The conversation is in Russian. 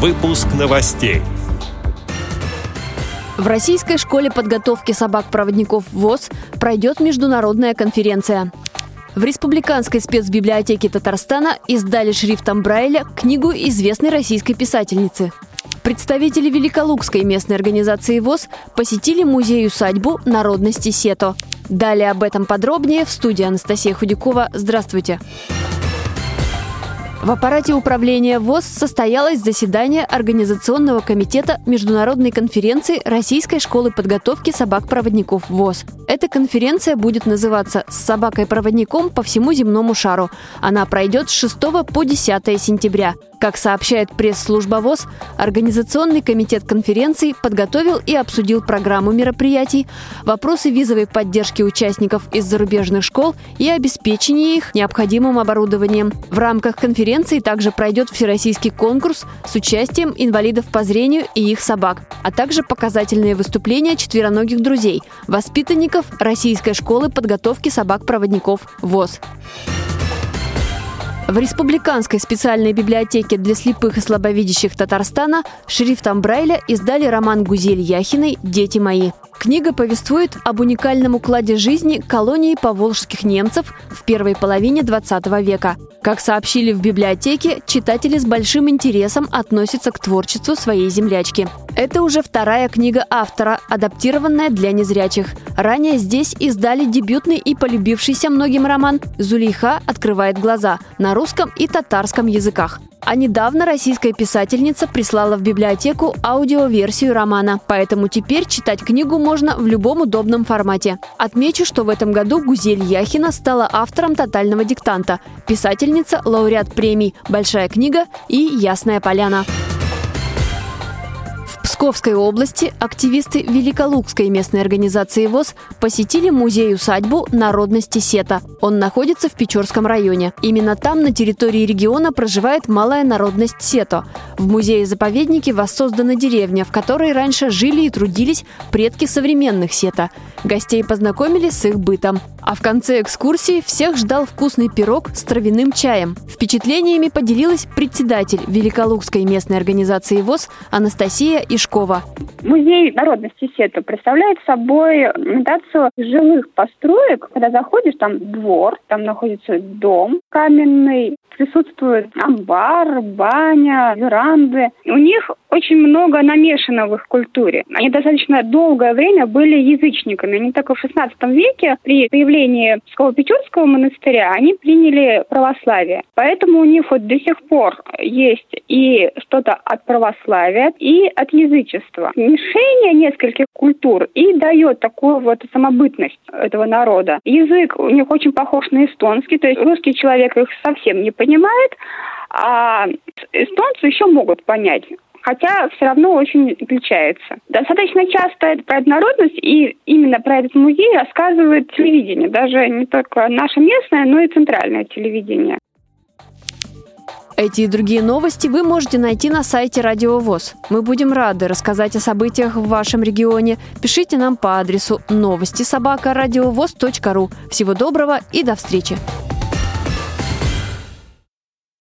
Выпуск новостей. В Российской школе подготовки собак-проводников ВОЗ пройдет международная конференция. В Республиканской спецбиблиотеке Татарстана издали шрифтом Брайля книгу известной российской писательницы. Представители Великолукской местной организации ВОЗ посетили музей-усадьбу народности Сето. Далее об этом подробнее в студии Анастасия Худякова. Здравствуйте. Здравствуйте. В аппарате управления ВОЗ состоялось заседание Организационного комитета Международной конференции Российской школы подготовки собак-проводников ВОЗ. Эта конференция будет называться «С собакой-проводником по всему земному шару». Она пройдет с 6 по 10 сентября. Как сообщает пресс-служба ВОЗ, Организационный комитет конференции подготовил и обсудил программу мероприятий, вопросы визовой поддержки участников из зарубежных школ и обеспечения их необходимым оборудованием. В рамках конференции также пройдет всероссийский конкурс с участием инвалидов по зрению и их собак, а также показательные выступления четвероногих друзей, воспитанников Российской школы подготовки собак-проводников ВОЗ. В Республиканской специальной библиотеке для слепых и слабовидящих Татарстана шрифтом Брайля издали роман Гузель Яхиной «Дети мои». Книга повествует об уникальном укладе жизни колонии поволжских немцев в первой половине 20 века. Как сообщили в библиотеке, читатели с большим интересом относятся к творчеству своей землячки. Это уже вторая книга автора, адаптированная для незрячих. Ранее здесь издали дебютный и полюбившийся многим роман «Зулейха открывает глаза» на русском и татарском языках. А недавно российская писательница прислала в библиотеку аудиоверсию романа, поэтому теперь читать книгу можно в любом удобном формате. Отмечу, что в этом году Гузель Яхина стала автором «Тотального диктанта», писательница, лауреат премий «Большая книга» и «Ясная поляна». Псковской области активисты Великолукской местной организации ВОЗ посетили музей-усадьбу народности Сета. Он находится в Печорском районе. Именно там, на территории региона, проживает малая народность Сето. В музее-заповеднике воссоздана деревня, в которой раньше жили и трудились предки современных Сета. Гостей познакомили с их бытом. А в конце экскурсии всех ждал вкусный пирог с травяным чаем. Впечатлениями поделилась председатель Великолукской местной организации ВОЗ Анастасия Ишкова. Музей народности Сета представляет собой имитацию жилых построек. Когда заходишь, там двор, там находится дом каменный, присутствует амбар, баня, веранды. У них очень много намешано в их культуре. Они достаточно долгое время были язычниками. Они только в XVI веке при появлении Псково-Печорского монастыря они приняли православие. Поэтому у них вот до сих пор есть и что-то от православия, и от язычества. Мишение нескольких культур и дает такую вот самобытность этого народа. Язык у них очень похож на эстонский, то есть русский человек их совсем не понимает, а эстонцы еще могут понять хотя все равно очень отличается. Достаточно часто про эту народность и именно про этот музей рассказывает телевидение, даже не только наше местное, но и центральное телевидение. Эти и другие новости вы можете найти на сайте Радио ВОЗ. Мы будем рады рассказать о событиях в вашем регионе. Пишите нам по адресу новости собака ру. Всего доброго и до встречи!